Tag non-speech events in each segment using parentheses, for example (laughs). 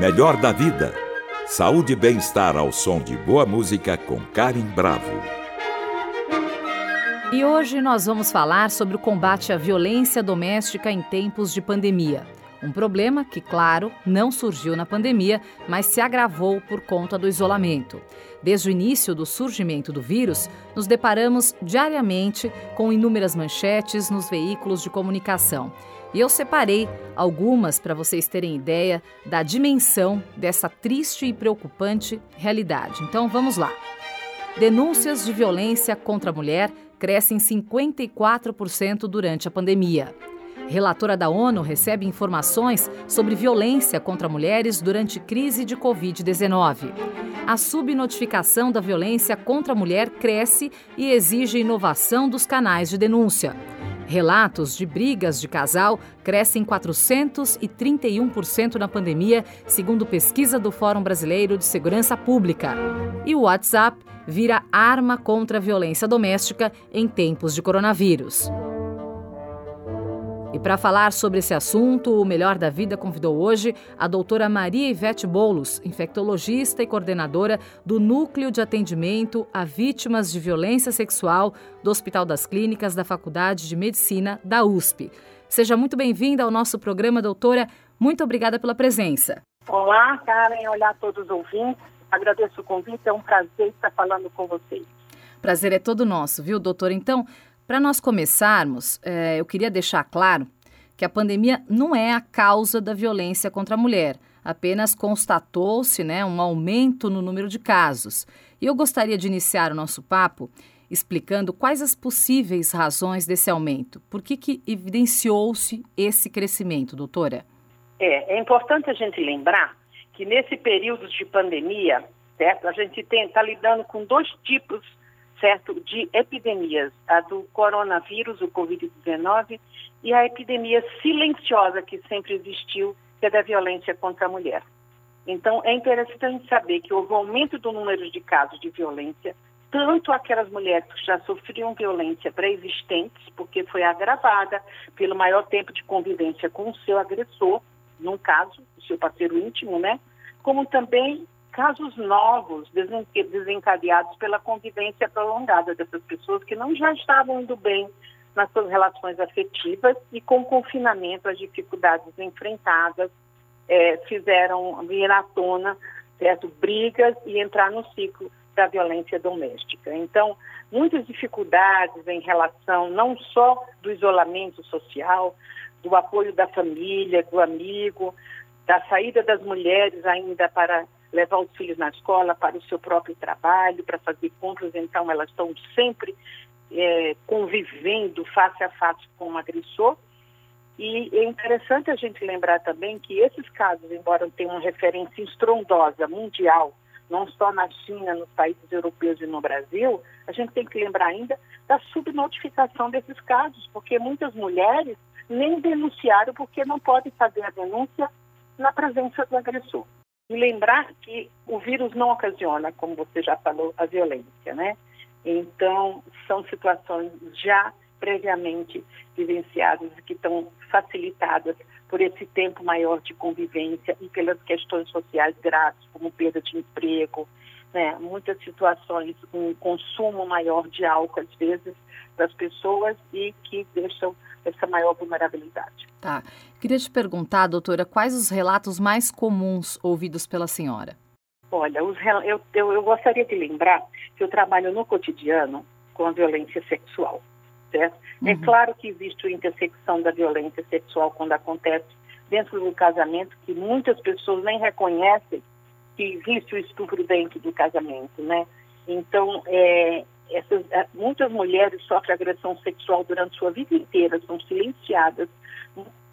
Melhor da vida. Saúde e bem-estar ao som de boa música com Karen Bravo. E hoje nós vamos falar sobre o combate à violência doméstica em tempos de pandemia. Um problema que, claro, não surgiu na pandemia, mas se agravou por conta do isolamento. Desde o início do surgimento do vírus, nos deparamos diariamente com inúmeras manchetes nos veículos de comunicação. E eu separei algumas para vocês terem ideia da dimensão dessa triste e preocupante realidade. Então vamos lá. Denúncias de violência contra a mulher crescem 54% durante a pandemia. Relatora da ONU recebe informações sobre violência contra mulheres durante crise de Covid-19. A subnotificação da violência contra a mulher cresce e exige inovação dos canais de denúncia. Relatos de brigas de casal crescem 431% na pandemia, segundo pesquisa do Fórum Brasileiro de Segurança Pública. E o WhatsApp vira arma contra a violência doméstica em tempos de coronavírus. E para falar sobre esse assunto, o Melhor da Vida convidou hoje a doutora Maria Ivete Bolos, infectologista e coordenadora do Núcleo de Atendimento a Vítimas de Violência Sexual do Hospital das Clínicas da Faculdade de Medicina da USP. Seja muito bem-vinda ao nosso programa, doutora. Muito obrigada pela presença. Olá, Karen. Olá a todos os ouvintes. Agradeço o convite. É um prazer estar falando com vocês. Prazer é todo nosso, viu, doutora? Então, para nós começarmos, é, eu queria deixar claro que a pandemia não é a causa da violência contra a mulher, apenas constatou-se né, um aumento no número de casos. E eu gostaria de iniciar o nosso papo explicando quais as possíveis razões desse aumento. Por que, que evidenciou-se esse crescimento, doutora? É, é importante a gente lembrar que nesse período de pandemia, certo, a gente está lidando com dois tipos certo, de epidemias, a do coronavírus, o Covid-19, e a epidemia silenciosa que sempre existiu, que é da violência contra a mulher. Então, é interessante saber que houve um aumento do número de casos de violência, tanto aquelas mulheres que já sofriam violência pré-existentes, porque foi agravada pelo maior tempo de convivência com o seu agressor, num caso, o seu parceiro íntimo, né? Como também casos novos desencadeados pela convivência prolongada dessas pessoas que não já estavam indo bem nas suas relações afetivas e com o confinamento as dificuldades enfrentadas é, fizeram vir à tona certo brigas e entrar no ciclo da violência doméstica. Então, muitas dificuldades em relação não só do isolamento social, do apoio da família, do amigo, da saída das mulheres ainda para levar os filhos na escola, para o seu próprio trabalho, para fazer compras, então elas estão sempre é, convivendo face a face com o agressor. E é interessante a gente lembrar também que esses casos, embora tenham uma referência estrondosa mundial, não só na China, nos países europeus e no Brasil, a gente tem que lembrar ainda da subnotificação desses casos, porque muitas mulheres nem denunciaram porque não podem fazer a denúncia na presença do agressor. E lembrar que o vírus não ocasiona, como você já falou, a violência, né? Então, são situações já previamente vivenciadas que estão facilitadas por esse tempo maior de convivência e pelas questões sociais graves, como perda de emprego, né? muitas situações, um consumo maior de álcool, às vezes, das pessoas e que deixam essa maior vulnerabilidade. Tá. Queria te perguntar, doutora, quais os relatos mais comuns ouvidos pela senhora? Olha, os, eu, eu, eu gostaria de lembrar que eu trabalho no cotidiano com a violência sexual, certo? É uhum. É claro que existe a intersecção da violência sexual quando acontece dentro do casamento, que muitas pessoas nem reconhecem que existe o estupro dentro do casamento, né? Então, é, essas, é, muitas mulheres sofrem agressão sexual durante sua vida inteira, são silenciadas,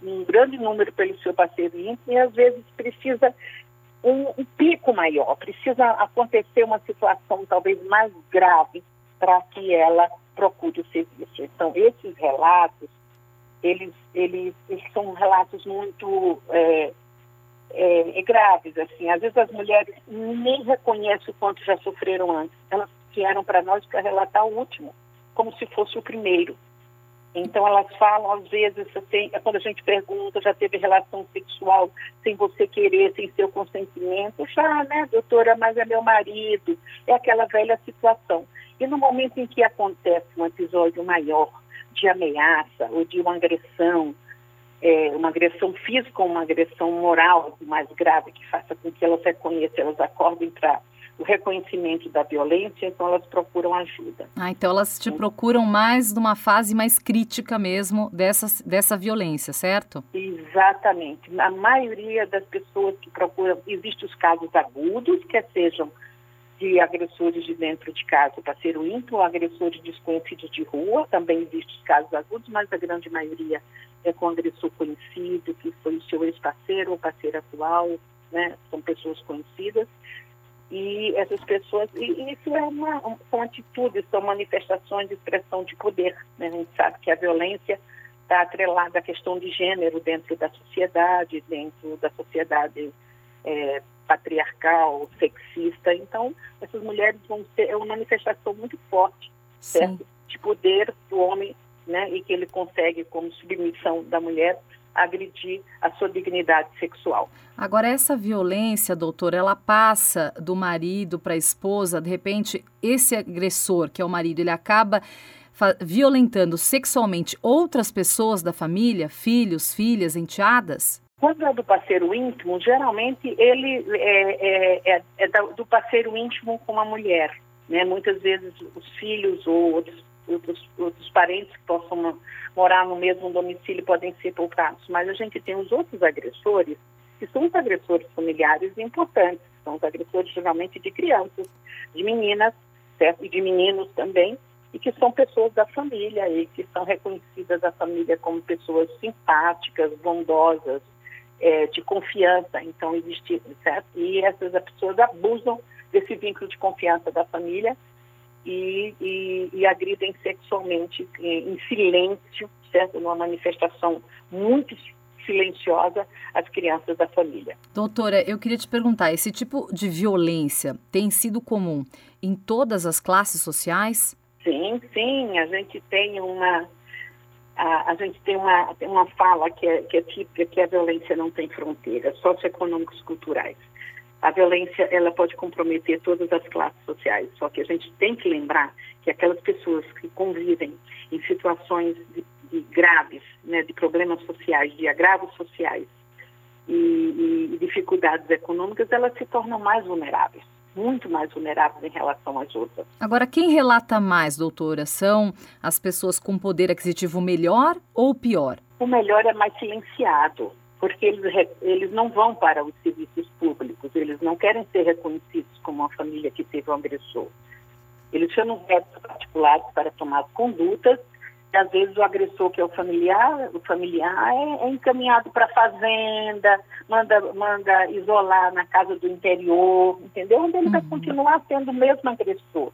um, grande número pelo seu parceiro íntimo, e às vezes precisa um, um pico maior, precisa acontecer uma situação talvez mais grave para que ela procure o serviço. Então, esses relatos, eles, eles, eles são relatos muito é, é, graves, assim. Às vezes as mulheres nem reconhecem o quanto já sofreram antes. Elas vieram para nós para relatar o último, como se fosse o primeiro. Então elas falam, às vezes, quando a gente pergunta, já teve relação sexual sem você querer, sem seu consentimento, já, né, doutora, mas é meu marido, é aquela velha situação. E no momento em que acontece um episódio maior de ameaça ou de uma agressão, é, uma agressão física ou uma agressão moral mais grave, que faça com que elas reconheçam, elas acordem para o reconhecimento da violência, então elas procuram ajuda. Ah, então elas te procuram mais numa fase mais crítica mesmo dessa, dessa violência, certo? Exatamente. A maioria das pessoas que procuram, existem os casos agudos, que sejam de agressores de dentro de casa, parceiro íntimo, agressores desconhecidos de rua, também existem os casos agudos, mas a grande maioria é com agressor conhecido, que foi o seu ex-parceiro ou parceiro atual, né? São pessoas conhecidas. E essas pessoas, e isso é uma, são atitudes, são manifestações de expressão de poder. Né? A gente sabe que a violência está atrelada à questão de gênero dentro da sociedade, dentro da sociedade é, patriarcal, sexista. Então, essas mulheres vão ser é uma manifestação muito forte certo? de poder do homem, né? e que ele consegue, como submissão da mulher, agredir a sua dignidade sexual. Agora, essa violência, doutor, ela passa do marido para a esposa, de repente, esse agressor, que é o marido, ele acaba violentando sexualmente outras pessoas da família, filhos, filhas, enteadas? Quando é do parceiro íntimo, geralmente ele é, é, é, é do parceiro íntimo com a mulher. Né? Muitas vezes os filhos ou outros outros, outros parentes que possam morar no mesmo domicílio podem ser poupados. Mas a gente tem os outros agressores, que são os agressores familiares importantes, são os agressores geralmente de crianças, de meninas, certo? e de meninos também, e que são pessoas da família e que são reconhecidas da família como pessoas simpáticas, bondosas, é, de confiança. Então, existe, certo? E essas pessoas abusam desse vínculo de confiança da família e, e, e agridem sexualmente em, em silêncio, certo? Numa manifestação muito silenciosa as crianças da família. Doutora, eu queria te perguntar, esse tipo de violência tem sido comum em todas as classes sociais? Sim, sim, a gente tem uma a, a gente tem uma, uma fala que é, que é típica que a violência não tem fronteiras socioeconômicos culturais a violência ela pode comprometer todas as classes sociais. Só que a gente tem que lembrar que aquelas pessoas que convivem em situações de, de graves, né, de problemas sociais, de agravos sociais e, e, dificuldades econômicas, elas se tornam mais vulneráveis, muito mais vulneráveis em relação às outras. Agora, quem relata mais, doutora, são as pessoas com poder aquisitivo melhor ou pior? O melhor é mais silenciado porque eles, eles não vão para os serviços públicos, eles não querem ser reconhecidos como uma família que teve um agressor. Eles chamam médicos particulares para tomar condutas, e às vezes o agressor, que é o familiar, o familiar é, é encaminhado para a fazenda, manda, manda isolar na casa do interior, entendeu? Onde ele uhum. vai continuar sendo o mesmo agressor.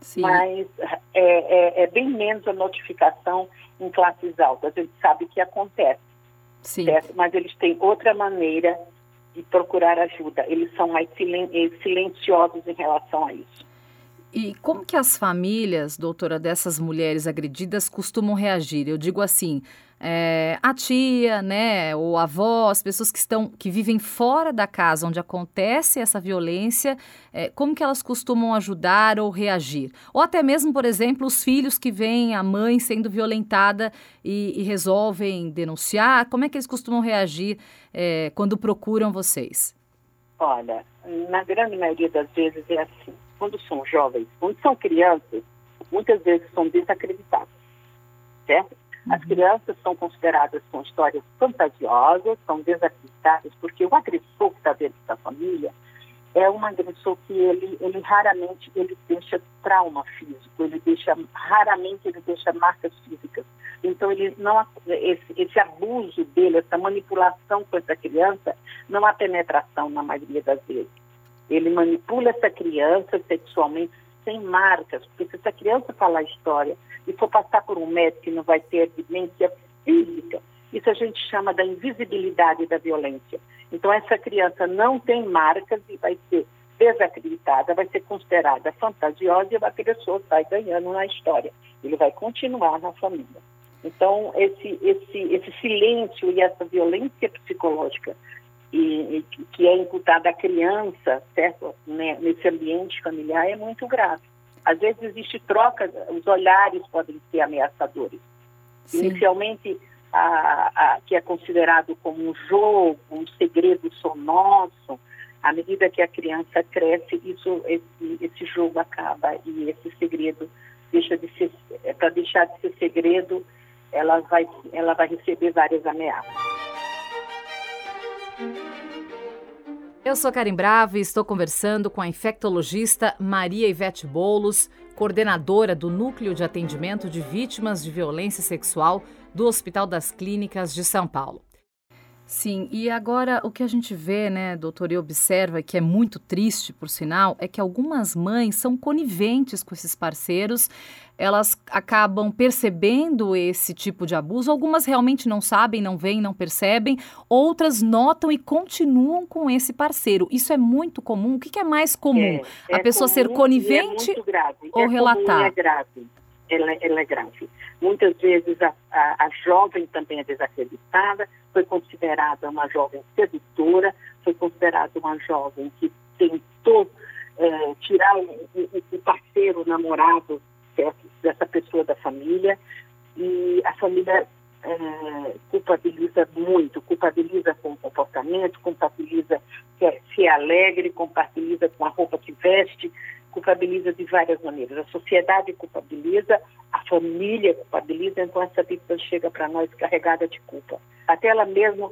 Sim. Mas é, é, é bem menos a notificação em classes altas. A gente sabe que acontece Sim. Certo? Mas eles têm outra maneira de procurar ajuda. Eles são mais silen eh, silenciosos em relação a isso. E como que as famílias, doutora, dessas mulheres agredidas costumam reagir? Eu digo assim, é, a tia, né, ou a avó, as pessoas que estão, que vivem fora da casa onde acontece essa violência, é, como que elas costumam ajudar ou reagir? Ou até mesmo, por exemplo, os filhos que veem a mãe sendo violentada e, e resolvem denunciar, como é que eles costumam reagir é, quando procuram vocês? Olha, na grande maioria das vezes é assim quando são jovens, quando são crianças, muitas vezes são desacreditadas, certo? As uhum. crianças são consideradas com histórias fantasiosas, são desacreditadas, porque o agressor que está dentro da família é um agressor que ele, ele raramente ele deixa trauma físico, ele deixa raramente ele deixa marcas físicas. Então ele não esse, esse abuso dele, essa manipulação com essa criança, não há penetração na maioria das vezes. Ele manipula essa criança sexualmente sem marcas, porque se essa criança falar a história e for passar por um médico que não vai ter evidência física, isso a gente chama da invisibilidade da violência. Então, essa criança não tem marcas e vai ser desacreditada, vai ser considerada fantasiosa e a pessoa sai ganhando na história. Ele vai continuar na família. Então, esse, esse, esse silêncio e essa violência psicológica e, e que é imputada à criança, certo, né, nesse ambiente familiar, é muito grave. Às vezes existe troca, os olhares podem ser ameaçadores. Sim. Inicialmente, a, a, que é considerado como um jogo, um segredo só nosso, à medida que a criança cresce, isso, esse, esse jogo acaba e esse segredo deixa de ser, é, para deixar de ser segredo, ela vai, ela vai receber várias ameaças. Eu sou Karim Bravo e estou conversando com a infectologista Maria Ivete Bolos, coordenadora do Núcleo de Atendimento de Vítimas de Violência Sexual do Hospital das Clínicas de São Paulo. Sim, e agora o que a gente vê, né, doutor, e observa que é muito triste, por sinal, é que algumas mães são coniventes com esses parceiros, elas acabam percebendo esse tipo de abuso, algumas realmente não sabem, não veem, não percebem, outras notam e continuam com esse parceiro. Isso é muito comum. O que, que é mais comum? É, é a pessoa comum ser conivente é ou é relatar? Comum, é grave. Ela, ela é grave. Muitas vezes a, a, a jovem também é desacreditada, foi considerada uma jovem sedutora, foi considerada uma jovem que tentou é, tirar o, o, parceiro, o namorado dessa pessoa da família, e a família é, culpabiliza muito, culpabiliza com o comportamento, culpabiliza que é, se é alegre, culpabiliza com a roupa que veste, culpabiliza de várias maneiras. A sociedade culpabiliza, a família culpabiliza, então essa vítima chega para nós carregada de culpa. Até ela mesma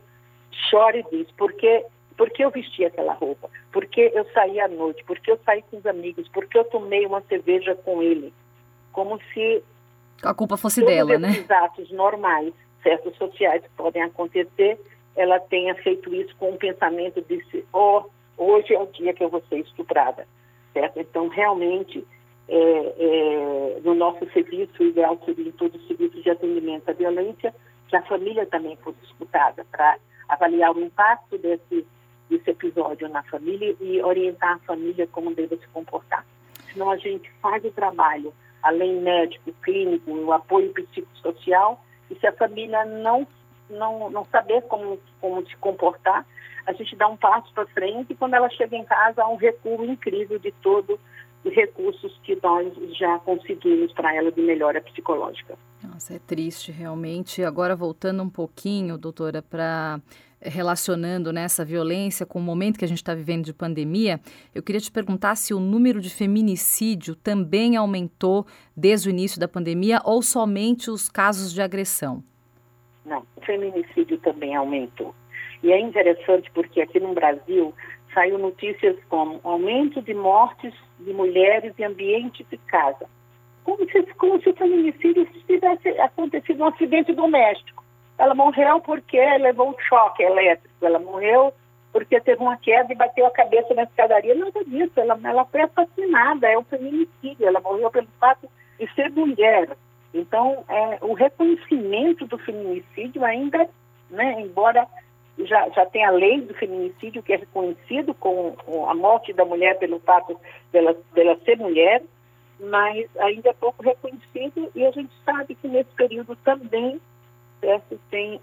chora e diz, por que, por que eu vesti aquela roupa? Por que eu saí à noite? Por que eu saí com os amigos? Por que eu tomei uma cerveja com ele? Como se a culpa fosse dela, né? Os atos normais, certos sociais que podem acontecer, ela tenha feito isso com um pensamento de oh, hoje é o dia que eu vou ser estuprada certo? Então, realmente, é, é, no nosso serviço, o ideal seria em todo o serviço de atendimento à violência, que a família também fosse escutada, para avaliar o impacto desse, desse episódio na família e orientar a família como deve se comportar. Senão a gente faz o trabalho, além médico, clínico, o apoio psicossocial, e se a família não, não, não saber como, como se comportar, a gente dá um passo para frente e quando ela chega em casa há um recuo incrível de todos os recursos que nós já conseguimos para ela de melhora psicológica. Nossa, é triste realmente. Agora voltando um pouquinho, doutora, para eh, relacionando nessa né, violência com o momento que a gente está vivendo de pandemia, eu queria te perguntar se o número de feminicídio também aumentou desde o início da pandemia ou somente os casos de agressão. Não, o feminicídio também aumentou. E é interessante porque aqui no Brasil saiu notícias como aumento de mortes de mulheres em ambiente de casa. Como se, como se o feminicídio tivesse acontecido um acidente doméstico. Ela morreu porque levou um choque elétrico. Ela morreu porque teve uma queda e bateu a cabeça na escadaria. Nada disso. Ela, ela foi assassinada. É um feminicídio. Ela morreu pelo fato de ser mulher. Então, é, o reconhecimento do feminicídio ainda, né, embora já, já tem a lei do feminicídio que é reconhecido com, a morte da mulher pelo fato dela, dela ser mulher, mas ainda é pouco reconhecido e a gente sabe que nesse período também certo, tem,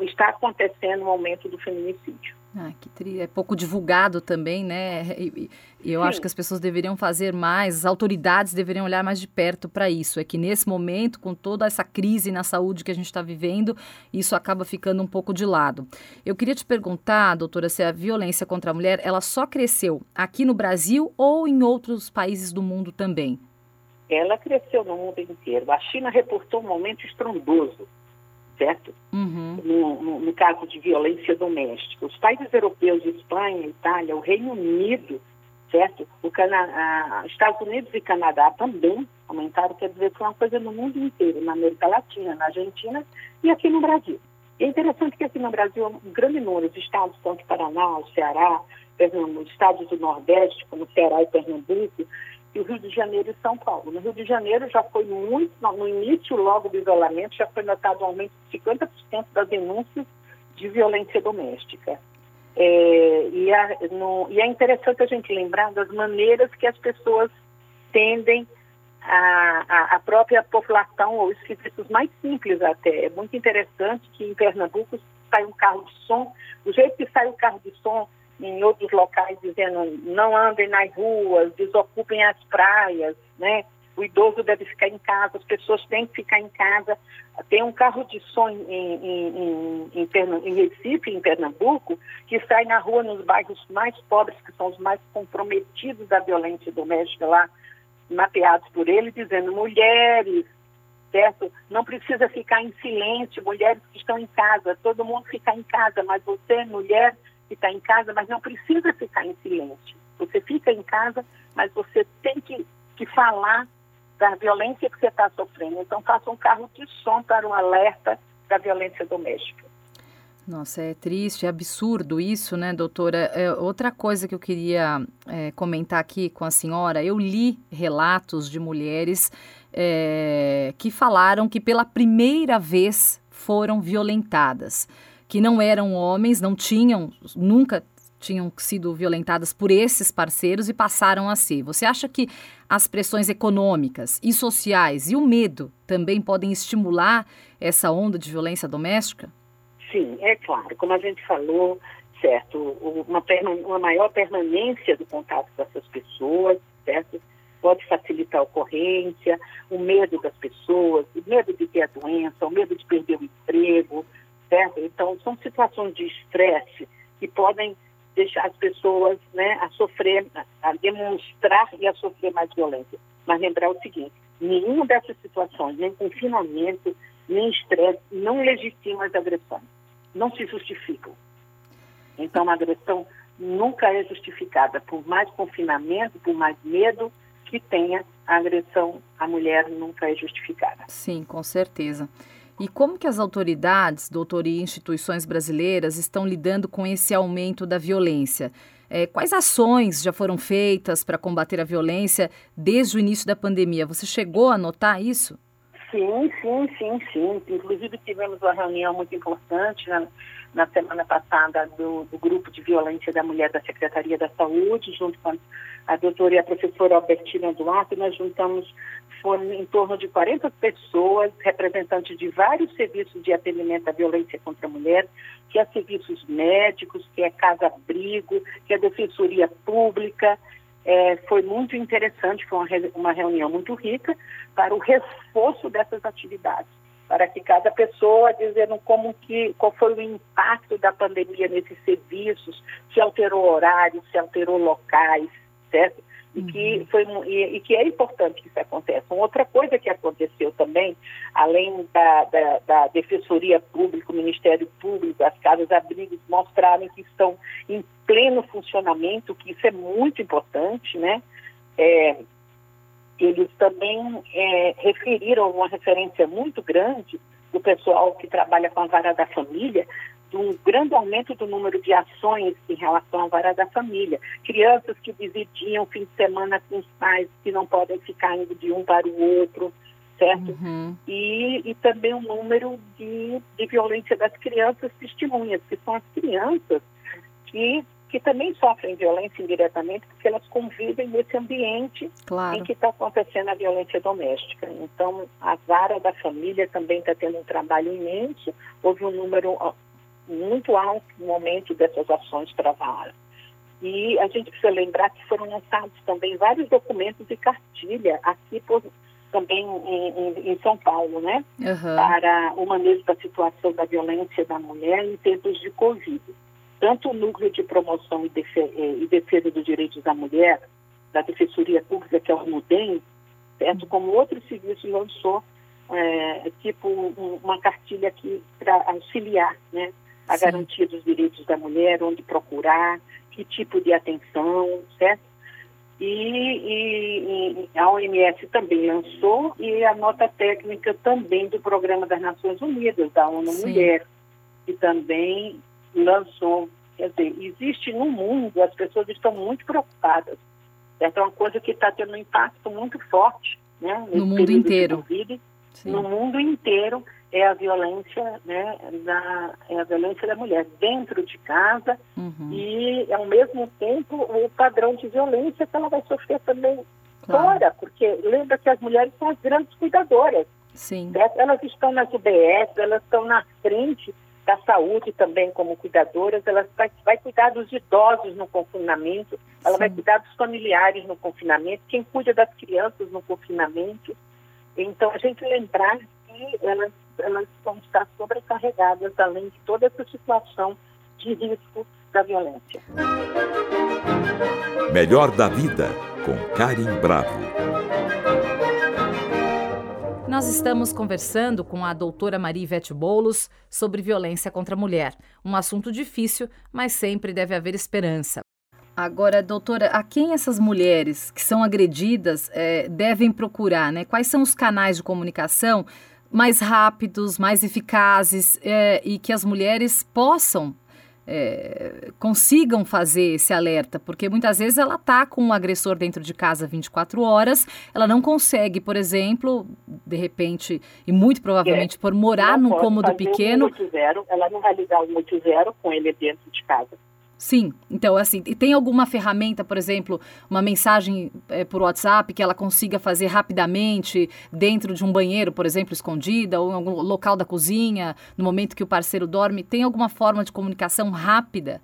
está acontecendo um aumento do feminicídio. Ah, que tri... É pouco divulgado também, né? E, e eu Sim. acho que as pessoas deveriam fazer mais, as autoridades deveriam olhar mais de perto para isso. É que nesse momento, com toda essa crise na saúde que a gente está vivendo, isso acaba ficando um pouco de lado. Eu queria te perguntar, doutora, se a violência contra a mulher ela só cresceu aqui no Brasil ou em outros países do mundo também? Ela cresceu no mundo inteiro. A China reportou um momento estrondoso certo? Uhum. No, no, no, caso de violência doméstica. Os países europeus, Espanha, Itália, o Reino Unido, certo? O Cana Estados Unidos e Canadá também aumentaram, quer dizer, foi uma coisa no mundo inteiro, na América Latina, na Argentina e aqui no Brasil. E é interessante que aqui no Brasil, um grande número de estados, tanto Paraná, o Ceará, Pernambuco, estados do Nordeste, como Ceará e Pernambuco, e o Rio de Janeiro e São Paulo. No Rio de Janeiro já foi muito, no início logo do isolamento, já foi notado um aumento de 50% das denúncias de violência doméstica. É, e, a, no, e é interessante a gente lembrar das maneiras que as pessoas tendem a, a, a, própria população ou os serviços mais simples até. É muito interessante que em Pernambuco sai um carro de som, do jeito que sai o carro de som em outros locais dizendo não andem nas ruas, desocupem as praias, né? O idoso deve ficar em casa, as pessoas têm que ficar em casa. Tem um carro de som em, em, em, em, Recife, em Pernambuco, que sai na rua nos bairros mais pobres, que são os mais comprometidos da violência doméstica lá, mapeados por ele, dizendo mulheres, certo? Não precisa ficar em silêncio, mulheres que estão em casa, todo mundo fica em casa, mas você, mulher, está em casa, mas não precisa ficar em silêncio. Você fica em casa, mas você tem que, que falar da violência que você está sofrendo. Então, faça um carro de som para um alerta da violência doméstica. Nossa, é triste, é absurdo isso, né, doutora? É, outra coisa que eu queria é, comentar aqui com a senhora, eu li relatos de mulheres é, que falaram que pela primeira vez foram violentadas, que não eram homens, não tinham, nunca tinham sido violentadas por esses parceiros e passaram a ser. Você acha que as pressões econômicas e sociais e o medo também podem estimular essa onda de violência doméstica? Sim, é claro. Como a gente falou, certo, uma, uma maior permanência do contato com essas pessoas, certo? Pode facilitar a ocorrência, o medo das pessoas, o medo de ter a doença, o medo de perder o emprego, Então, são situações de estresse que podem deixar as pessoas né, a sofrer, a demonstrar e a sofrer mais violência. Mas lembrar o seguinte, nenhuma dessas situações, nem confinamento, nem estresse, não legitima as agressões não se justificam. Então, a agressão nunca é justificada, por mais confinamento, por mais medo que tenha, a agressão à mulher nunca é justificada. Sim, com certeza. E como que as autoridades, doutor, e instituições brasileiras estão lidando com esse aumento da violência? É, quais ações já foram feitas para combater a violência desde o início da pandemia? Você chegou a notar isso? Sim, sim, sim, sim. Inclusive tivemos uma reunião muito importante na, na semana passada do, do, Grupo de Violência da Mulher da Secretaria da Saúde, junto com a doutora e a professora Albertina Duarte, nós juntamos, foram em torno de 40 pessoas, representantes de vários serviços de atendimento à violência contra a mulher, que é serviços médicos, que é casa-abrigo, que é defensoria pública, é, foi muito interessante, foi uma, uma reunião muito rica para o reforço dessas atividades, para que cada pessoa dizendo como que, qual foi o impacto da pandemia nesses serviços, se alterou horários, se alterou locais, certo? E que, uhum. foi, e, e, que é importante que isso aconteça. Uma outra coisa que aconteceu também, além da, da, da Defensoria Pública, o Ministério Público, as casas-abrigos mostrarem que estão em pleno funcionamento, que isso é muito importante, né? É, eles também é, referiram uma referência muito grande do pessoal que trabalha com a vara da família, um grande aumento do número de ações em relação à vara da família. Crianças que visitam fim de semana com os pais que não podem ficar indo de um para o outro, certo? Uhum. E, e também o número de, de violência das crianças testemunhas, que são as crianças que, que também sofrem violência indiretamente, porque elas convivem nesse ambiente claro. em que está acontecendo a violência doméstica. Então, a vara da família também está tendo um trabalho imenso. Houve um número muito alto no momento dessas ações travadas. E a gente precisa lembrar que foram lançados também vários documentos de cartilha aqui por, também em, em, em, São Paulo, né? Uhum. Para o manejo da situação da violência da mulher em tempos de Covid. Tanto o Núcleo de Promoção e Defesa, eh, e Defesa dos Direitos da Mulher, da Defensoria Pública, que é o NUDEM, certo? Como outro serviço lançou é, tipo um, uma cartilha aqui para auxiliar, né? A Sim. garantia dos direitos da mulher, onde procurar, que tipo de atenção, certo? E, e, e, a OMS também lançou e a nota técnica também do Programa das Nações Unidas, da ONU Sim. Mulher, que também lançou. Quer dizer, existe no mundo, as pessoas estão muito preocupadas. Certo? É uma coisa que está tendo um impacto muito forte né, no mundo inteiro. COVID, no mundo inteiro é a violência, né, da, é a violência da mulher dentro de casa uhum. e, ao mesmo tempo, o padrão de violência que ela vai sofrer também claro. fora, porque lembra que as mulheres são as grandes cuidadoras. Sim. Certo? Elas estão nas UBS, elas estão na frente da saúde também como cuidadoras, ela vai, vai cuidar dos idosos no confinamento, ela Sim. vai cuidar dos familiares no confinamento, quem cuida das crianças no confinamento. Então, a gente lembrar que elas, elas vão estar sobrecarregadas, além de toda essa situação de risco da violência. Melhor da Vida, com Karim Bravo. Nós estamos conversando com a doutora Maria Ivete Boulos sobre violência contra a mulher. Um assunto difícil, mas sempre deve haver esperança. Agora, doutora, a quem essas mulheres que são agredidas é, devem procurar? Né? Quais são os canais de comunicação mais rápidos, mais eficazes é, e que as mulheres possam é, consigam fazer esse alerta, porque muitas vezes ela está com o um agressor dentro de casa 24 horas, ela não consegue, por exemplo, de repente, e muito provavelmente é, por morar num cômodo pequeno. Um ela não vai ligar o 180 com ele dentro de casa. Sim, então assim, e tem alguma ferramenta, por exemplo, uma mensagem é, por WhatsApp que ela consiga fazer rapidamente dentro de um banheiro, por exemplo, escondida, ou em algum local da cozinha, no momento que o parceiro dorme? Tem alguma forma de comunicação rápida?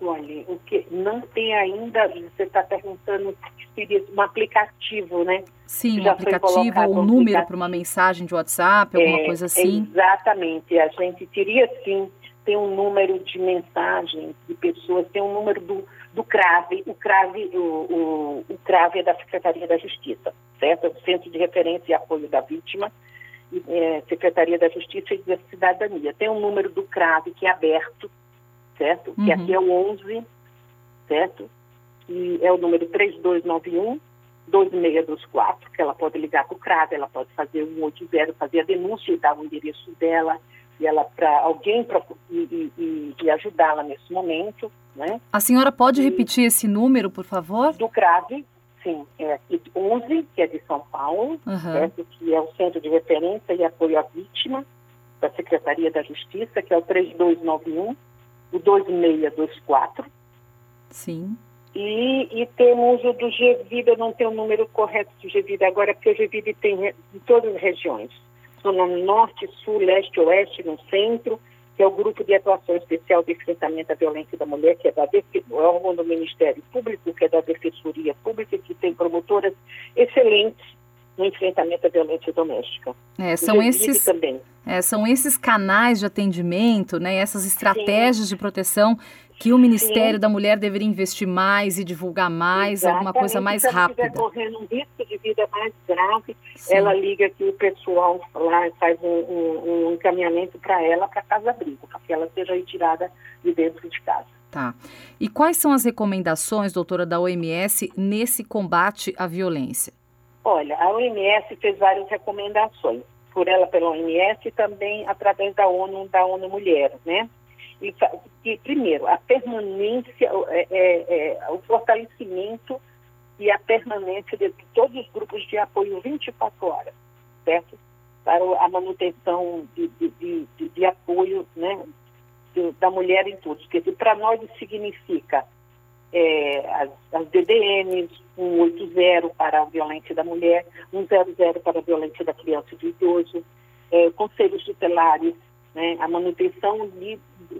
Olha, o que não tem ainda, você está perguntando se seria um aplicativo, né? Sim, um aplicativo ou um número para uma mensagem de WhatsApp, alguma é, coisa assim. Exatamente, a gente teria sim tem um número de mensagens de pessoas, tem um número do, do CRAVE, o CRAVE, o, o, o CRAVE é da Secretaria da Justiça, certo? É o Centro de Referência e Apoio da Vítima, é, Secretaria da Justiça e da Cidadania. Tem um número do CRAVE que é aberto, certo? Uhum. Que aqui é o 11, certo? Que é o número 3291 2624, que ela pode ligar para o CRAVE, ela pode fazer um 80, fazer a denúncia e dar o endereço dela, e ela para alguém para e, e, e ajudá-la nesse momento, né? A senhora pode e, repetir esse número, por favor? Do CRAVE, sim, é 11, que é de São Paulo, uhum. certo? que é o Centro de Referência e Apoio à Vítima da Secretaria da Justiça, que é o 3291, o 2624. Sim. E, e temos o do GVIDA, não tem o número correto do GVIDA agora, porque o GVIDA tem em todas as regiões no norte, sul, leste, oeste, no centro, que é o Grupo de Atuação Especial de Enfrentamento à Violência da Mulher, que é da órgão do Ministério Público, que é da Defensoria Pública, que tem promotoras excelentes no enfrentamento à violência doméstica. É, são esses também. É, são esses canais de atendimento, né, essas estratégias Sim. de proteção que o Ministério Sim. da Mulher deveria investir mais e divulgar mais, Exatamente. alguma coisa mais rápida. Se estiver correndo um risco de vida mais grave, Sim. ela liga que o pessoal lá faz um, um, um encaminhamento para ela para casa-abrigo, para que ela seja retirada de dentro de casa. Tá. E quais são as recomendações, doutora, da OMS nesse combate à violência? Olha, a OMS fez várias recomendações, por ela pela OMS e também através da ONU, da ONU Mulher, né? E, e primeiro, a permanência, é, é, é, o fortalecimento e a permanência de, todos os grupos de apoio 24 horas, certo? Para a manutenção de, de, de, de apoio né, da mulher em tudo. Porque para nós isso significa é, as, as DDMs, 180 para a violência da mulher, 100 para a violência da criança e do idoso, é, conselhos tutelares, né, a manutenção de,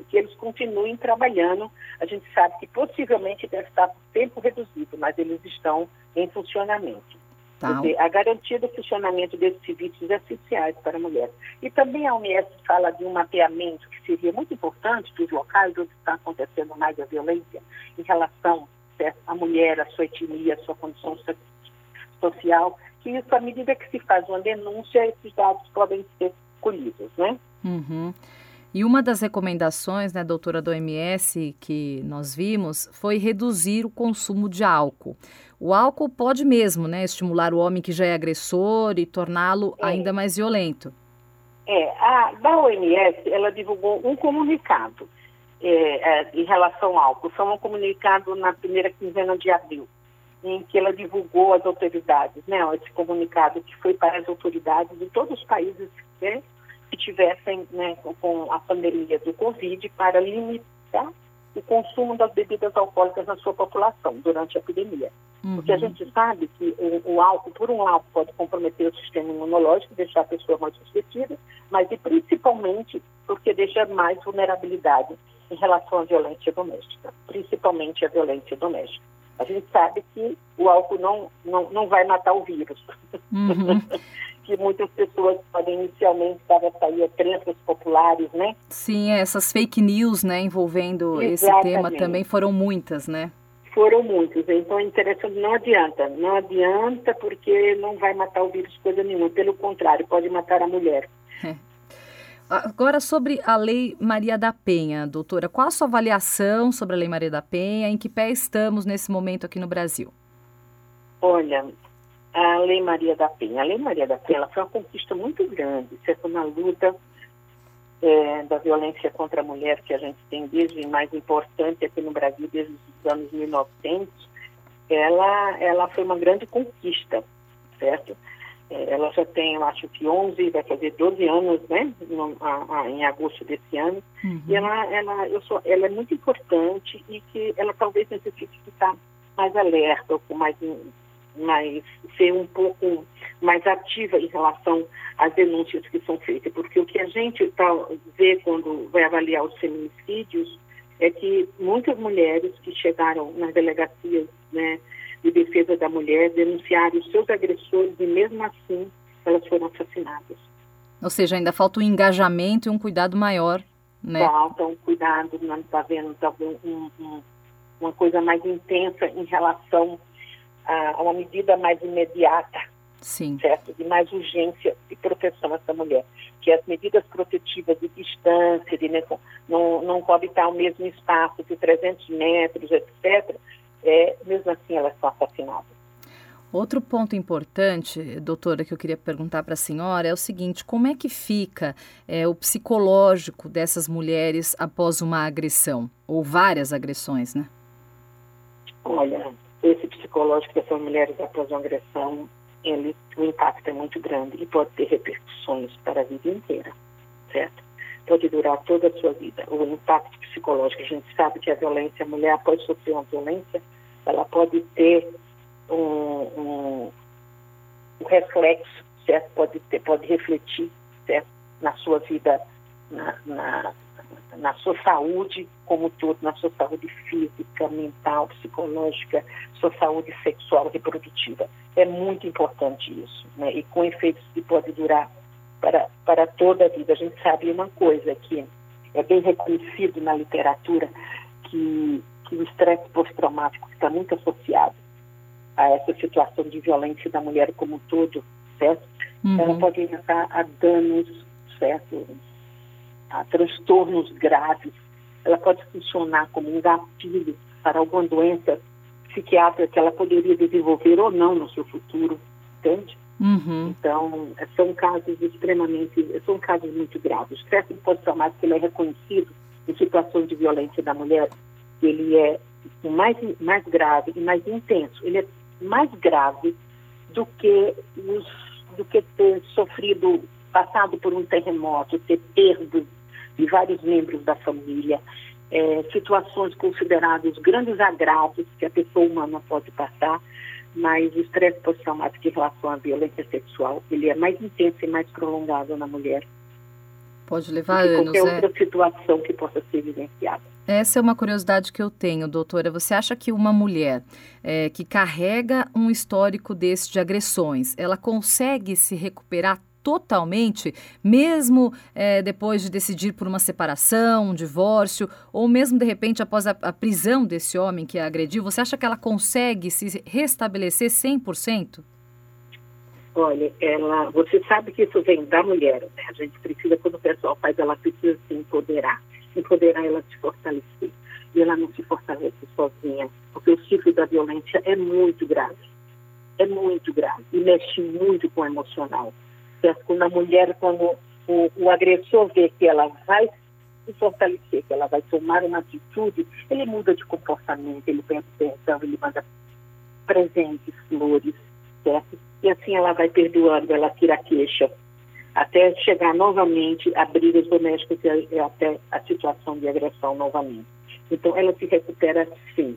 que eles continuem trabalhando. A gente sabe que possivelmente deve estar por tempo reduzido, mas eles estão em funcionamento. Tá. Dizer, a garantia do funcionamento desses serviços é essenciais para a mulher. E também a OMS fala de um mapeamento que seria muito importante dos locais onde está acontecendo mais a violência em relação certo, à mulher, à sua etnia, à sua condição social, que isso, à medida que se faz uma denúncia, esses dados podem ser colhidos, né? Uhum. E uma das recomendações, né, doutora do OMS, que nós vimos, foi reduzir o consumo de álcool. O álcool pode mesmo, né, estimular o homem que já é agressor e torná-lo é. ainda mais violento. É, a da OMS, ela divulgou um comunicado é, é, em relação ao álcool. Foi um comunicado na primeira quinzena de abril, em que ela divulgou às autoridades, né, esse comunicado que foi para as autoridades de todos os países né, que tivessem né, com a pandemia do Covid para limitar o consumo das bebidas alcoólicas na sua população durante a epidemia. Uhum. Porque a gente sabe que o, o, álcool, por um lado, pode comprometer o sistema imunológico, deixar a pessoa mais suscetível, mas e principalmente porque deixa mais vulnerabilidade em relação à violência doméstica, principalmente a violência doméstica. A gente sabe que o álcool não, não, não vai matar o vírus. Uhum. (laughs) que muitas pessoas podem inicialmente estar sair crenças populares, né? Sim, essas fake news, né, envolvendo Exatamente. esse tema também foram muitas, né? Foram muitos, então é interessante, não adianta, não adianta porque não vai matar o vírus coisa nenhuma, pelo contrário, pode matar a mulher. É. Agora, sobre a Lei Maria da Penha, doutora, qual a sua avaliação sobre a Lei Maria da Penha? Em que pé estamos nesse momento aqui no Brasil? Olha, a Lei Maria da Penha. A Lei Maria da Penha foi uma conquista muito grande, certo? Na luta é, da violência contra a mulher que a gente tem desde mais importante aqui no Brasil, desde os anos 1900, ela, ela foi uma grande conquista, certo? É, ela já tem, eu acho que 11, vai fazer 12 anos, né, no, a, a, em agosto desse ano. Uhum. E ela, ela, eu sou, ela é muito importante e que ela talvez necessite ficar mais alerta, ou com mais, mais, ser um pouco mais ativa em relação às denúncias que são feitas. Porque o que a gente tá, vê quando vai avaliar os feminicídios é que muitas mulheres que chegaram nas delegacias, né, de defesa da mulher denunciaram os seus agressores e mesmo assim elas foram assassinadas. Ou seja, ainda falta um engajamento e um cuidado maior, né? Falta um cuidado, não está vendo tá um, um, uma coisa mais intensa em relação a, uma medida mais imediata, Sim. certo? De mais urgência de proteção a essa mulher. Que as medidas protetivas de distância, de não, não coabitar o mesmo espaço de 300 metros, etc., é, mesmo assim elas são assassinadas. Outro ponto importante, doutora, que eu queria perguntar para a senhora é o seguinte: como é que fica é, o psicológico dessas mulheres após uma agressão, ou várias agressões, né? Olha, psicológico dessas mulheres após uma agressão, ele, o impacto é muito grande e pode ter repercussões para a vida inteira, certo? Pode durar toda a sua vida. O impacto psicológico, a gente sabe que a violência, a mulher após sofrer uma violência, ela pode ter um, um, um reflexo, certo? Pode, ter, pode refletir certo? na sua vida, na, na, na sua saúde como todo, na sua saúde física, mental, psicológica, sua saúde sexual reprodutiva. É muito importante isso, né? E com efeitos que pode durar para, para toda a vida. A gente sabe uma coisa que é bem reconhecido na literatura, que que o estresse pós-traumático está muito associado a essa situação de violência da mulher como um todo, certo? Uhum. Ela pode levar a danos, certo? A transtornos graves. Ela pode funcionar como um gatilho para alguma doença psiquiátrica que ela poderia desenvolver ou não no seu futuro, entende? Uhum. Então, são casos extremamente, são casos muito graves. O estresse pós-traumático ele é reconhecido em situações de violência da mulher ele é mais, mais grave e mais intenso. Ele é mais grave do que, os, do que ter sofrido, passado por um terremoto, ter perdo de vários membros da família, é, situações consideradas grandes agravos que a pessoa humana pode passar, mas o estresse pós-traumático em relação à violência sexual, ele é mais intenso e mais prolongado na mulher. Pode levar anos, qualquer é? outra situação que possa ser vivenciada. Essa é uma curiosidade que eu tenho, doutora. Você acha que uma mulher é, que carrega um histórico desse de agressões, ela consegue se recuperar totalmente, mesmo é, depois de decidir por uma separação, um divórcio, ou mesmo de repente após a, a, prisão desse homem que a agrediu, você acha que ela consegue se restabelecer 100%? Olha, ela, você sabe que isso vem da mulher, né? A gente precisa, quando o pessoal faz, ela precisa se empoderar empoderar ela se fortalecer. E ela não se fortalece sozinha, porque o ciclo da violência é muito grave. É muito grave e mexe muito com o emocional. Quando a mulher, quando o, o agressor vê que ela vai se fortalecer, que ela vai tomar uma atitude, ele muda de comportamento, ele pede perdão, ele manda presentes, flores, certo? E assim ela vai perdoando, ela tira a queixa, até chegar novamente a brigas domésticas e até a situação de agressão novamente. Então, ela se recupera sim.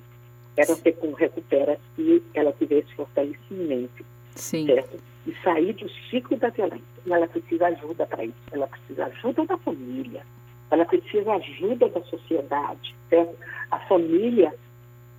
Ela se recupera se ela tiver esse fortalecimento. Sim. Certo? E sair do ciclo da violência. E ela precisa ajuda para isso. Ela precisa ajuda da família. Ela precisa ajuda da sociedade. Certo? A família,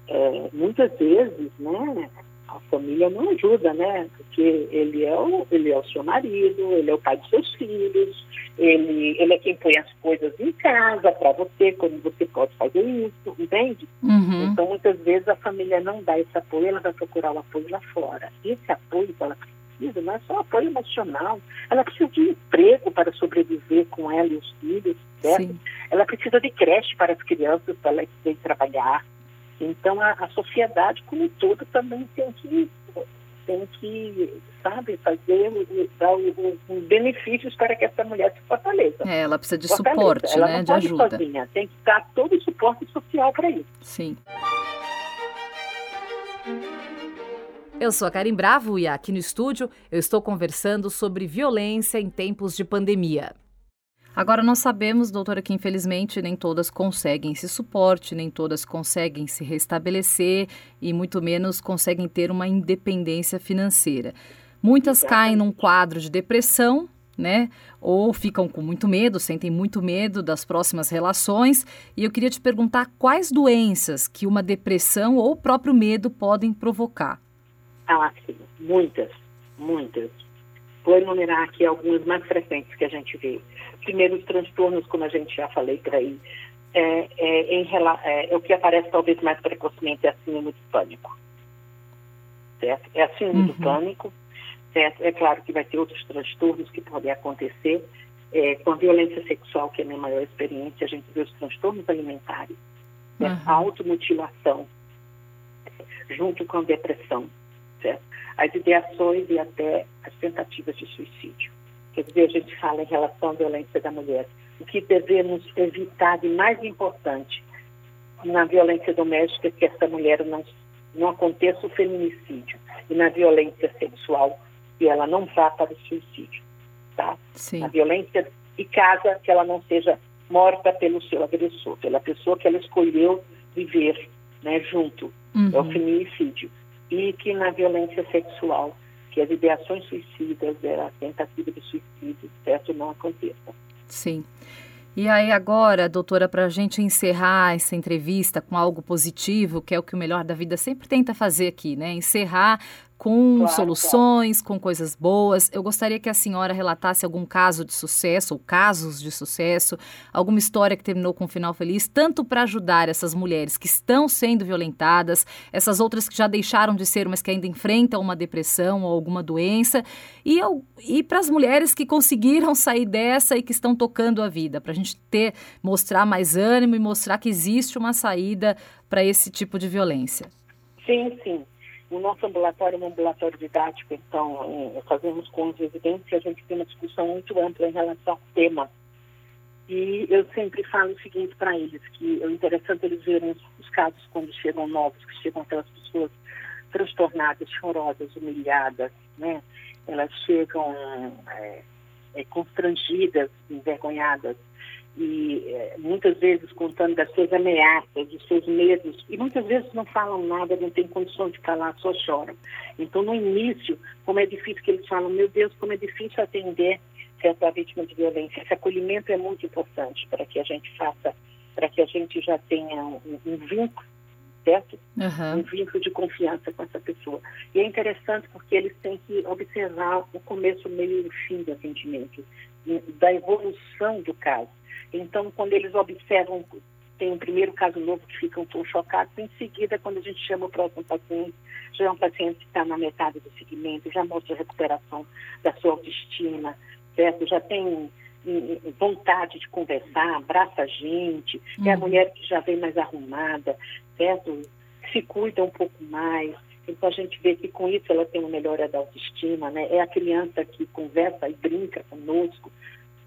é, muitas vezes, né, a família não ajuda, né? Porque ele é o, ele é o seu marido, ele é o pai dos seus filhos, ele, ele é quem põe as coisas em casa para você, como você pode fazer isso, entende? Uhum. Então, muitas vezes a família não dá esse apoio, ela vai procurar o apoio lá fora. Esse apoio que ela precisa não é só apoio emocional, ela precisa de emprego para sobreviver com ela e os filhos, certo? Sim. Ela precisa de creche para as crianças, para ela poder trabalhar então, a, a sociedade como um todo também tem que, tem que sabe, fazer, dar os benefícios para que essa mulher se fortaleça. É, ela precisa de fortaleça. suporte, ela né, não de pode ajuda. Sozinha, tem que dar todo o suporte social para isso. Sim. Eu sou a Karim Bravo e aqui no estúdio eu estou conversando sobre violência em tempos de pandemia. Agora, nós sabemos, doutora, que infelizmente nem todas conseguem esse suporte, nem todas conseguem se restabelecer e muito menos conseguem ter uma independência financeira. Muitas caem num quadro de depressão, né? Ou ficam com muito medo, sentem muito medo das próximas relações. E eu queria te perguntar quais doenças que uma depressão ou o próprio medo podem provocar. Ah, sim, muitas, muitas. Vou enumerar aqui algumas mais frequentes que a gente vê. Primeiro, os transtornos, como a gente já falei por aí, é, é, em, é, é o que aparece talvez mais precocemente é a síndrome do pânico. Certo? É a síndrome uhum. do pânico. Certo? É claro que vai ter outros transtornos que podem acontecer. É, com a violência sexual, que é a minha maior experiência, a gente vê os transtornos alimentares, né? uhum. a automutilação, junto com a depressão, certo? as ideações e até as tentativas de suicídio. Quer dizer, a gente fala em relação à violência da mulher. O que devemos evitar de mais importante na violência doméstica é que essa mulher não, não aconteça o feminicídio. E na violência sexual, que ela não vá para o suicídio. Tá? Sim. Na violência de casa, que ela não seja morta pelo seu agressor, pela pessoa que ela escolheu viver né, junto. Uhum. É o feminicídio e que na violência sexual, que as ideações suicidas, a tentativa de suicídio, certo, não aconteçam. Sim. E aí agora, doutora, para a gente encerrar essa entrevista com algo positivo, que é o que o Melhor da Vida sempre tenta fazer aqui, né? Encerrar com claro, soluções, claro. com coisas boas. Eu gostaria que a senhora relatasse algum caso de sucesso, ou casos de sucesso, alguma história que terminou com um final feliz, tanto para ajudar essas mulheres que estão sendo violentadas, essas outras que já deixaram de ser, mas que ainda enfrentam uma depressão ou alguma doença, e, e para as mulheres que conseguiram (laughs) sair dessa e que estão tocando a vida, para a gente ter, mostrar mais ânimo e mostrar que existe uma saída para esse tipo de violência. Sim, sim. O nosso ambulatório é um ambulatório didático, então é, fazemos com os residentes e a gente tem uma discussão muito ampla em relação ao tema. E eu sempre falo o seguinte para eles, que é interessante eles verem os, os casos quando chegam novos, que chegam aquelas pessoas transtornadas, chorosas, humilhadas, né? Elas chegam é, constrangidas, envergonhadas, e é, muitas vezes contando das suas ameaças, dos seus medos, e muitas vezes não falam nada, não têm condição de falar, só choram. Então, no início, como é difícil que eles falam, meu Deus, como é difícil atender certa vítima de violência. Esse acolhimento é muito importante para que a gente faça, para que a gente já tenha um, um vínculo, certo? Uhum. Um vínculo de confiança com essa pessoa. E é interessante porque eles têm que observar o começo, o meio e o fim do atendimento, da evolução do caso. Então, quando eles observam, tem um primeiro caso novo que ficam tão chocados, em seguida, quando a gente chama o próximo paciente, já é um paciente que está na metade do segmento, já mostra a recuperação da sua autoestima, certo? Já tem hum, hum, vontade de conversar, abraça a gente, uhum. é a uhum. mulher que já vem mais arrumada, certo? Se cuida um pouco mais. Então a gente vê que com isso ela tem uma melhora da autoestima, né? É a criança que conversa e brinca conosco,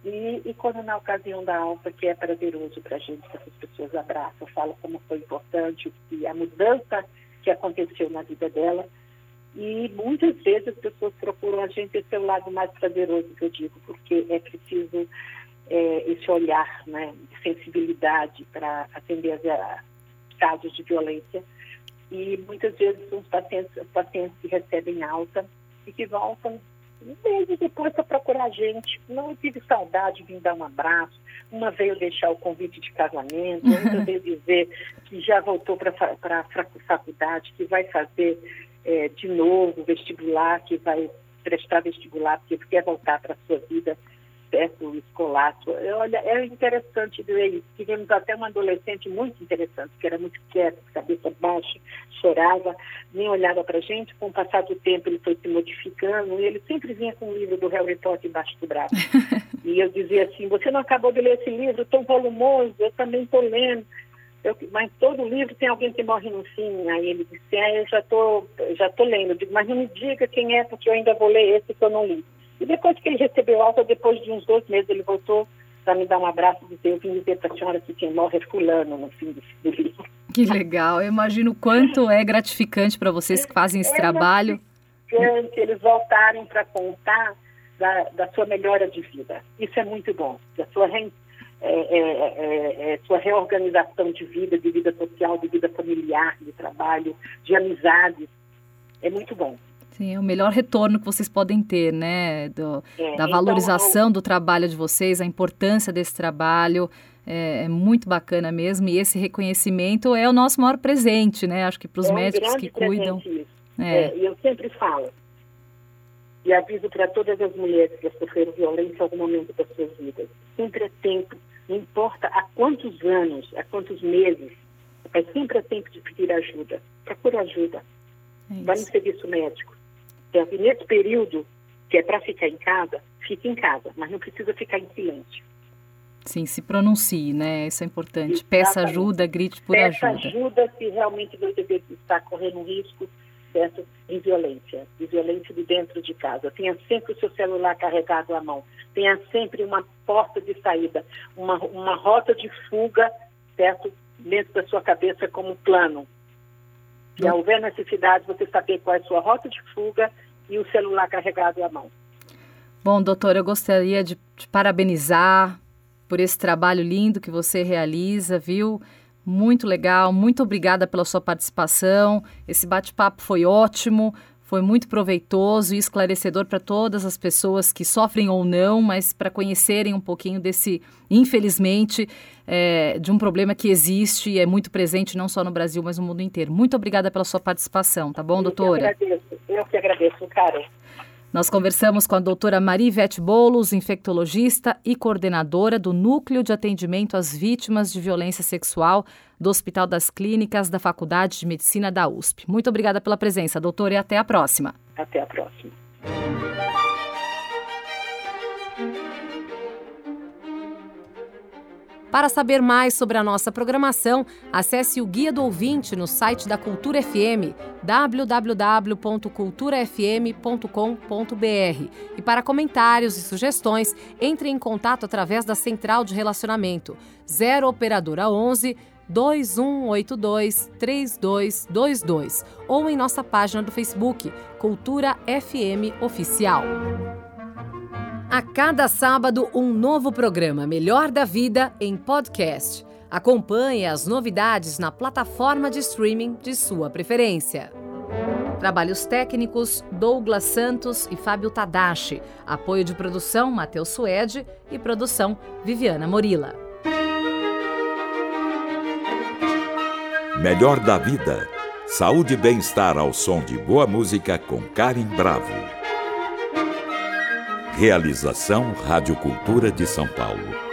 e, e, quando na ocasião da alta, que é prazeroso para a gente, que essas pessoas abraçam, falam como foi importante, e a mudança que aconteceu na vida dela. E muitas vezes as pessoas procuram a gente esse é o lado mais prazeroso que eu digo, porque é preciso é, esse olhar né, de sensibilidade para atender as, casos de violência e muitas vezes os pacientes, os pacientes que recebem alta e que voltam meses depois para procurar a gente. Não tive saudade de vir dar um abraço. Uma veio deixar o convite de casamento, (laughs) outra veio dizer que já voltou para a faculdade, que vai fazer é, de novo vestibular, que vai prestar vestibular, porque quer voltar para a sua vida perto escolar. Olha, é interessante ver isso. Tivemos até uma adolescente muito interessante, que era muito quieta, cabeça baixa, chorava, nem olhava para a gente. Com o passar do tempo, ele foi se modificando e ele sempre vinha com um livro do Harry Potter embaixo do braço. (laughs) e eu dizia assim: Você não acabou de ler esse livro tão volumoso? Eu também estou lendo. Eu, mas todo livro tem alguém que morre no fim. Aí ele disse: ah, Eu já estou já tô lendo. Eu digo, mas não me diga quem é, porque eu ainda vou ler esse que eu não li. E depois que ele recebeu alta, depois de uns dois meses, ele voltou para me dar um abraço e dizer, eu vim dizer para a senhora que quem morre é fulano no fim do, livro. (laughs) Que legal, eu imagino quanto é gratificante para vocês que fazem esse é trabalho. Gratificante eles voltarem para contar da, da, sua melhora de vida. Isso é muito bom. Da sua, re, é, é, é, é, sua reorganização de vida, de vida social, de vida familiar, de trabalho, de amizades. É muito bom. Sim, é o melhor retorno que vocês podem ter, né? Do, é, da então, valorização então, do trabalho de vocês, a importância desse trabalho. É, é, muito bacana mesmo. E esse reconhecimento é o nosso maior presente, né? Acho que para os é médicos um que cuidam. Isso. É. é. E eu sempre falo, e aviso para todas as mulheres que sofreram violência em algum momento das suas vidas. Sempre é tempo, não importa há quantos anos, há quantos meses, é sempre é tempo de pedir ajuda. Procure ajuda. É Vai no serviço médico. Então, nesse período, que é para ficar em casa, fique em casa, mas não precisa ficar em silêncio. Sim, se pronuncie, né? Isso é importante. Exatamente. Peça ajuda, grite por Peça ajuda. Peça ajuda se realmente você está correndo risco certo? de violência, de violência de dentro de casa. Tenha sempre o seu celular carregado à mão. Tenha sempre uma porta de saída, uma, uma rota de fuga, certo? Dentro da sua cabeça como plano. Se houver necessidade, você saber qual é a sua rota de fuga e o celular carregado à mão. Bom, doutor, eu gostaria de te parabenizar por esse trabalho lindo que você realiza, viu? Muito legal, muito obrigada pela sua participação. Esse bate-papo foi ótimo. Foi muito proveitoso e esclarecedor para todas as pessoas que sofrem ou não, mas para conhecerem um pouquinho desse, infelizmente, é, de um problema que existe e é muito presente não só no Brasil, mas no mundo inteiro. Muito obrigada pela sua participação, tá bom, doutora? Eu que agradeço, eu que agradeço, cara. Nós conversamos com a doutora Marivete Boulos, infectologista e coordenadora do Núcleo de Atendimento às Vítimas de Violência Sexual do Hospital das Clínicas da Faculdade de Medicina da USP. Muito obrigada pela presença, doutora, e até a próxima. Até a próxima. Para saber mais sobre a nossa programação, acesse o Guia do Ouvinte no site da Cultura FM, www.culturafm.com.br. E para comentários e sugestões, entre em contato através da Central de Relacionamento 0 Operadora 11 2182 3222 ou em nossa página do Facebook Cultura FM Oficial. A cada sábado, um novo programa Melhor da Vida em podcast. Acompanhe as novidades na plataforma de streaming de sua preferência. Trabalhos técnicos Douglas Santos e Fábio Tadashi. Apoio de produção Matheus Suede e produção Viviana Morila. Melhor da Vida. Saúde e bem-estar ao som de boa música com Karen Bravo. Realização Rádio Cultura de São Paulo.